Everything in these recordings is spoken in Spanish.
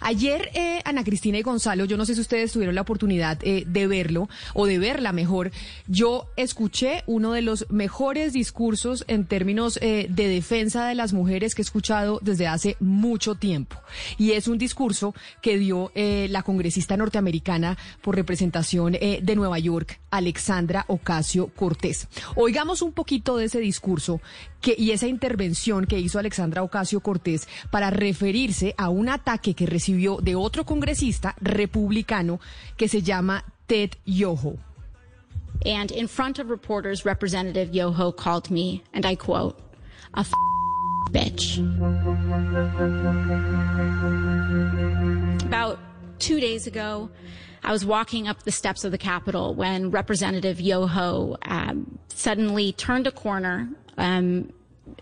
Ayer, eh, Ana Cristina y Gonzalo, yo no sé si ustedes tuvieron la oportunidad eh, de verlo o de verla mejor. Yo escuché uno de los mejores discursos en términos eh, de defensa de las mujeres que he escuchado desde hace mucho tiempo. Y es un discurso que dio la congresista norteamericana por representación de Nueva York, Alexandra Ocasio Cortés. Oigamos un poquito de ese discurso y esa intervención que hizo Alexandra Ocasio Cortés para referirse a un ataque que recibió de otro congresista republicano que se llama Ted Yoho. And in front of reporters, Representative Yoho called me, and I quote, a f- bitch. About two days ago, I was walking up the steps of the Capitol when Representative Yoho um, suddenly turned a corner. Um,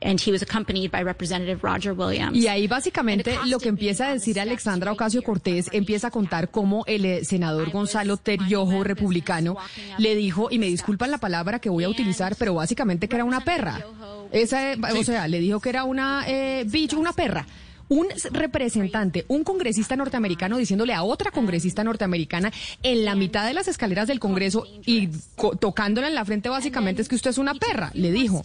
and he was accompanied by Representative Roger Williams. Y ahí básicamente lo que empieza a decir Alexandra Ocasio Cortés empieza a contar cómo el eh, senador Gonzalo Teriojo, republicano, le dijo, y me disculpan la palabra que voy a utilizar, pero básicamente que era una perra. Esa, eh, o sea, le dijo que era una eh, bicho, una perra. Un representante, un congresista norteamericano diciéndole a otra congresista norteamericana en la mitad de las escaleras del Congreso y co- tocándola en la frente básicamente es que usted es una perra, le dijo.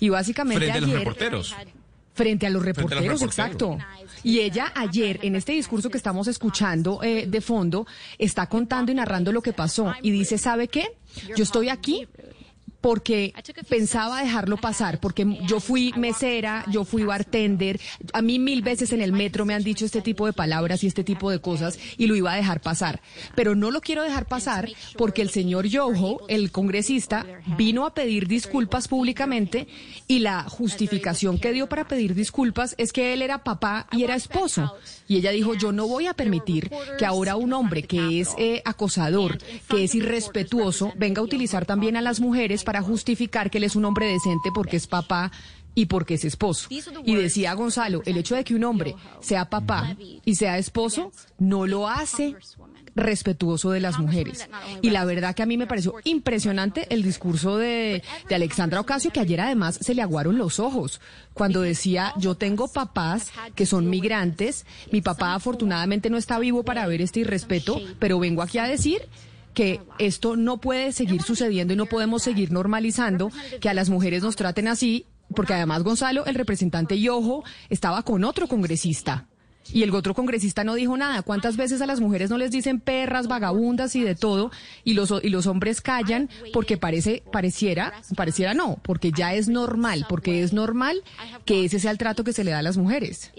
Y básicamente Frente a los reporteros. Frente a los Frente a los reporteros, reporteros. exacto. Y ella ayer, en este discurso que estamos escuchando eh, de fondo, está contando y narrando lo que pasó. Y dice, ¿sabe qué? Yo estoy aquí porque pensaba dejarlo pasar, porque yo fui mesera, yo fui bartender, a mí mil veces en el metro me han dicho este tipo de palabras y este tipo de cosas y lo iba a dejar pasar. Pero no lo quiero dejar pasar porque el señor Yoho, el congresista, vino a pedir disculpas públicamente y la justificación que dio para pedir disculpas es que él era papá y era esposo. Y ella dijo, yo no voy a permitir que ahora un hombre que es eh, acosador, que es irrespetuoso, venga a utilizar también a las mujeres para justificar que él es un hombre decente porque es papá y porque es esposo. Y decía Gonzalo, el hecho de que un hombre sea papá y sea esposo no lo hace respetuoso de las mujeres. Y la verdad que a mí me pareció impresionante el discurso de, de Alexandra Ocasio, que ayer además se le aguaron los ojos cuando decía, yo tengo papás que son migrantes, mi papá afortunadamente no está vivo para ver este irrespeto, pero vengo aquí a decir que esto no puede seguir sucediendo y no podemos seguir normalizando que a las mujeres nos traten así, porque además Gonzalo, el representante Yojo, estaba con otro congresista. Y el otro congresista no dijo nada. ¿Cuántas veces a las mujeres no les dicen perras, vagabundas y de todo? Y los, y los hombres callan porque parece, pareciera, pareciera no, porque ya es normal, porque es normal que ese sea el trato que se le da a las mujeres.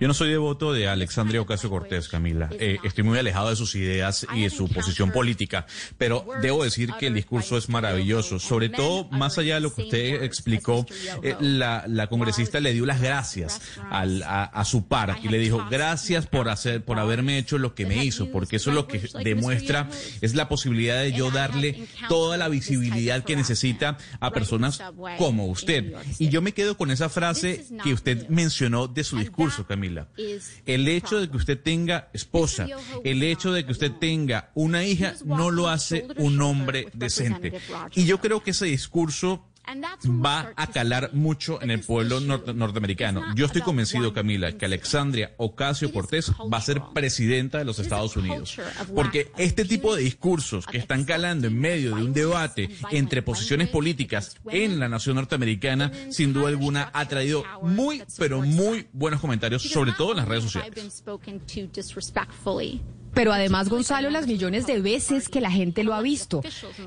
Yo no soy devoto de Alexandria Ocasio Cortés, Camila. Eh, estoy muy alejado de sus ideas y de su posición política, pero debo decir que el discurso es maravilloso. Sobre todo, más allá de lo que usted explicó, eh, la, la congresista le dio las gracias al- a, a su par y le dijo gracias por hacer, por haberme hecho lo que me hizo, porque eso es lo que demuestra es la posibilidad de yo darle toda la visibilidad que necesita a personas como usted. Y yo me quedo con esa frase que usted mencionó de su discurso, Camila. El hecho de que usted tenga esposa, el hecho de que usted tenga una hija, no lo hace un hombre decente. Y yo creo que ese discurso va a calar mucho en el pueblo norte- norteamericano. Yo estoy convencido, Camila, que Alexandria Ocasio Cortés va a ser presidenta de los Estados Unidos. Porque este tipo de discursos que están calando en medio de un debate entre posiciones políticas en la nación norteamericana, sin duda alguna ha traído muy, pero muy buenos comentarios, sobre todo en las redes sociales. Pero además, Gonzalo, las millones de veces que la gente lo ha visto,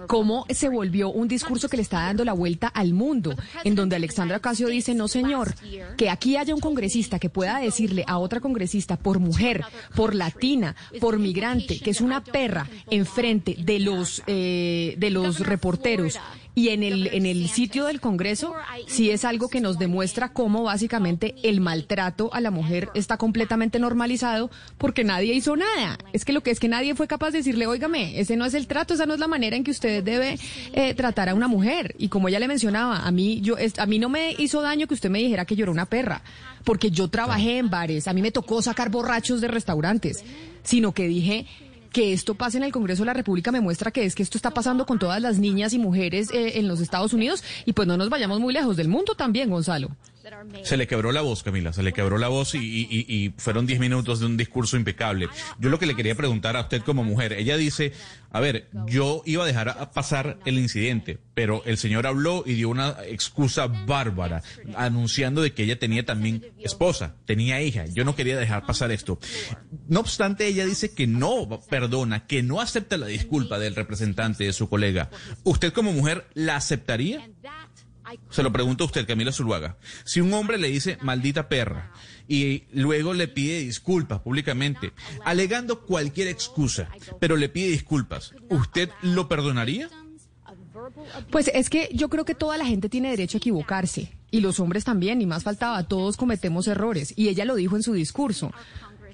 cómo se volvió un discurso que le está dando la vuelta al mundo, en donde Alexandra Ocasio dice, no señor, que aquí haya un congresista que pueda decirle a otra congresista por mujer, por latina, por migrante, que es una perra enfrente de los, eh, de los reporteros, Y en el, en el sitio del Congreso sí es algo que nos demuestra cómo básicamente el maltrato a la mujer está completamente normalizado porque nadie hizo nada. Es que lo que es que nadie fue capaz de decirle, óigame, ese no es el trato, esa no es la manera en que usted debe eh, tratar a una mujer. Y como ella le mencionaba, a mí, yo, a mí no me hizo daño que usted me dijera que yo era una perra, porque yo trabajé en bares, a mí me tocó sacar borrachos de restaurantes, sino que dije que esto pase en el Congreso de la República me muestra que es que esto está pasando con todas las niñas y mujeres eh, en los Estados Unidos y pues no nos vayamos muy lejos del mundo también, Gonzalo. Se le quebró la voz, Camila, se le quebró la voz y, fueron 10 minutos de un discurso impecable. Yo lo que le quería preguntar a usted como mujer, ella dice, a ver, yo iba a dejar pasar el incidente, pero el señor habló y dio una excusa bárbara, anunciando de que ella tenía también esposa, tenía hija, yo no quería dejar pasar esto. No obstante, ella dice que no perdona, que no acepta la disculpa del representante de su colega. ¿Usted como mujer la aceptaría? Se lo pregunto a usted, Camila Zuluaga. Si un hombre le dice maldita perra y luego le pide disculpas públicamente, alegando cualquier excusa, pero le pide disculpas, ¿usted lo perdonaría? Pues es que yo creo que toda la gente tiene derecho a equivocarse y los hombres también, y más faltaba, todos cometemos errores y ella lo dijo en su discurso.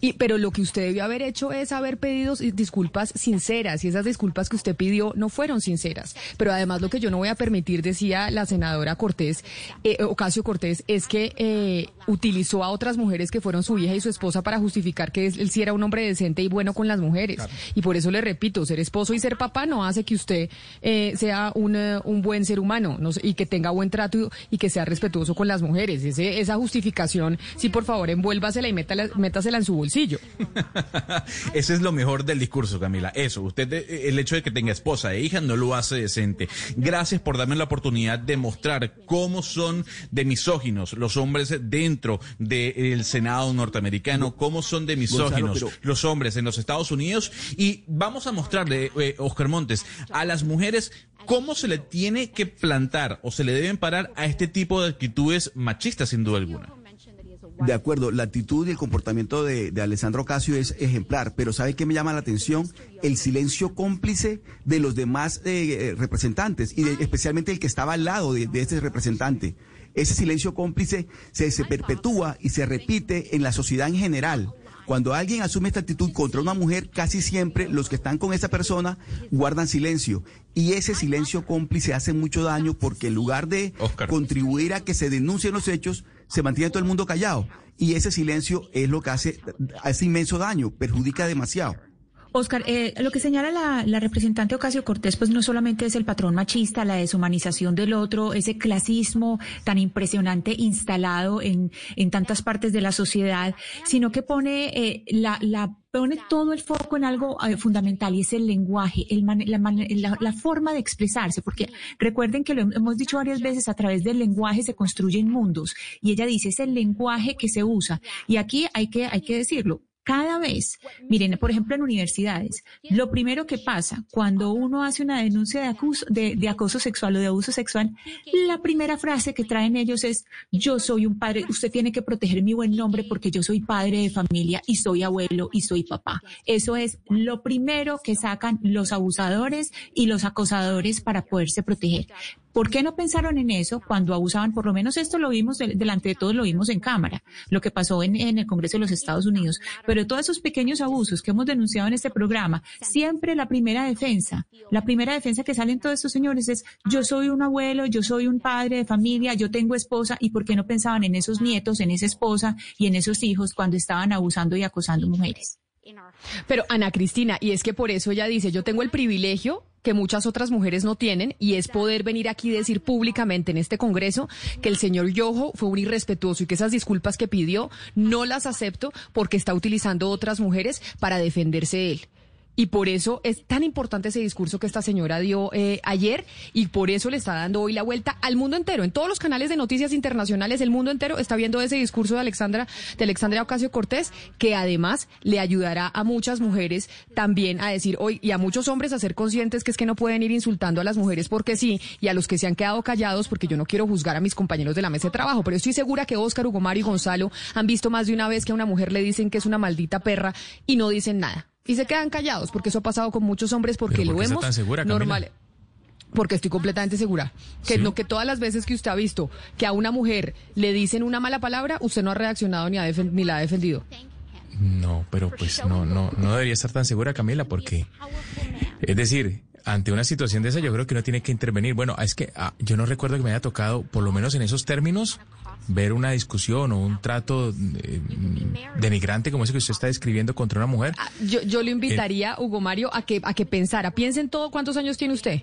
Y, pero lo que usted debió haber hecho es haber pedido disculpas sinceras y esas disculpas que usted pidió no fueron sinceras. Pero además lo que yo no voy a permitir, decía la senadora Cortés, eh, Ocasio Cortés, es que eh, utilizó a otras mujeres que fueron su hija y su esposa para justificar que él sí era un hombre decente y bueno con las mujeres. Y por eso le repito, ser esposo y ser papá no hace que usted eh, sea un, un, buen ser humano y que tenga buen trato y que sea respetuoso con las mujeres. Ese, esa justificación, sí, por favor, envuélvasela y métasela en su bolsillo Ese es lo mejor del discurso, Camila. Eso, usted, eh, el hecho de que tenga esposa e hija no lo hace decente. Gracias por darme la oportunidad de mostrar cómo son de misóginos los hombres dentro del Senado norteamericano, cómo son de misóginos los hombres en los Estados Unidos. Y vamos a mostrarle, eh, Oscar Montes, a las mujeres cómo se le tiene que plantar o se le deben parar a este tipo de actitudes machistas, sin duda alguna. De acuerdo, la actitud y el comportamiento de, Alessandro Casio es ejemplar, pero ¿sabe qué me llama la atención? El silencio cómplice de los demás eh, eh, representantes y especialmente el que estaba al lado de, este representante. Ese silencio cómplice se, se perpetúa y se repite en la sociedad en general. Cuando alguien asume esta actitud contra una mujer, casi siempre los que están con esa persona guardan silencio. Y ese silencio cómplice hace mucho daño porque en lugar de contribuir a que se denuncien los hechos, se mantiene todo el mundo callado. Y ese silencio es lo que hace, hace inmenso daño, perjudica demasiado. Oscar, eh, lo que señala la, la, representante Ocasio Cortés, pues no solamente es el patrón machista, la deshumanización del otro, ese clasismo tan impresionante instalado en, en tantas partes de la sociedad, sino que pone eh, la, la pone todo el foco en algo eh, fundamental y es el lenguaje, el la, la, forma de expresarse, porque recuerden que lo hemos dicho varias veces, a través del lenguaje se construyen mundos y ella dice es el lenguaje que se usa y aquí hay que, hay que decirlo, cada vez, miren, por ejemplo, en universidades, lo primero que pasa cuando uno hace una denuncia de, acoso, de, acoso sexual o de abuso sexual, la primera frase que traen ellos es, yo soy un padre, usted tiene que proteger mi buen nombre porque yo soy padre de familia y soy abuelo y soy papá. Eso es lo primero que sacan los abusadores y los acosadores para poderse proteger. ¿Por qué no pensaron en eso cuando abusaban? Por lo menos esto lo vimos delante de todos, lo vimos en cámara, lo que pasó en, el Congreso de los Estados Unidos. Pero todos esos pequeños abusos que hemos denunciado en este programa, siempre la primera defensa, la primera defensa que salen todos estos señores es yo soy un abuelo, yo soy un padre de familia, yo tengo esposa y por qué no pensaban en esos nietos, en esa esposa y en esos hijos cuando estaban abusando y acosando mujeres. Pero Ana Cristina, y es que por eso ella dice, yo tengo el privilegio que muchas otras mujeres no tienen y es poder venir aquí y decir públicamente en este Congreso que el señor Yojo fue un irrespetuoso y que esas disculpas que pidió no las acepto porque está utilizando otras mujeres para defenderse él. Y por eso es tan importante ese discurso que esta señora dio eh, ayer y por eso le está dando hoy la vuelta al mundo entero. En todos los canales de noticias internacionales, el mundo entero está viendo ese discurso de Alexandra, de Alexandria Ocasio Cortés, que además le ayudará a muchas mujeres también a decir hoy y a muchos hombres a ser conscientes que es que no pueden ir insultando a las mujeres porque sí y a los que se han quedado callados porque yo no quiero juzgar a mis compañeros de la mesa de trabajo, pero estoy segura que Oscar, Hugo Mario y Gonzalo han visto más de una vez que a una mujer le dicen que es una maldita perra y no dicen nada y se quedan callados, porque eso ha pasado con muchos hombres, porque lo vemos normal. Porque estoy completamente segura que no que todas las veces que usted ha visto que a una mujer le dicen una mala palabra, usted no ha reaccionado ni, ha ni la ha defendido. No, pero pues no, no, no debería estar tan segura, Camila, porque es decir, ante una situación de esa yo creo que uno tiene que intervenir. Bueno, es que ah, yo no recuerdo que me haya tocado, por lo menos en esos términos, ver una discusión o un trato eh, denigrante como ese que usted está describiendo contra una mujer. Ah, yo, yo le invitaría, Hugo Mario, a que, a que pensara. Piensen todo, ¿cuántos años tiene usted?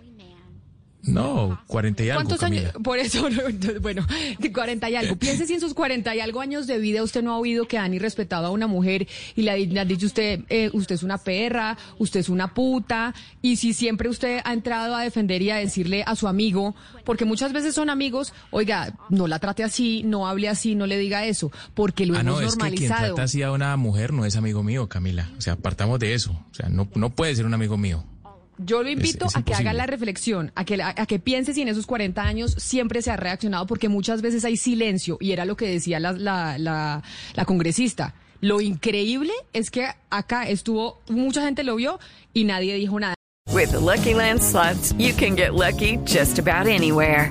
No, 40 y algo. ¿Cuántos años? Por eso, bueno, 40 y algo. Piense si en sus 40 y algo años de vida usted no ha oído que han irrespetado a una mujer y le, ha dicho usted, eh, usted es una perra, usted es una puta, y si siempre usted ha entrado a defender y a decirle a su amigo, porque muchas veces son amigos, oiga, no la trate así, no hable así, no le diga eso, porque lo ah, hemos no, normalizado. Es que quien trata así a una mujer no es amigo mío, Camila. O sea, apartamos de eso. O sea, no, no puede ser un amigo mío. Yo lo invito a que haga la reflexión, a que, a, que piense si en esos 40 años siempre se ha reaccionado, porque muchas veces hay silencio, y era lo que decía la, la, la, la congresista. Lo increíble es que acá estuvo, mucha gente lo vio y nadie dijo nada. With the Lucky Land slots, you can get lucky just about anywhere.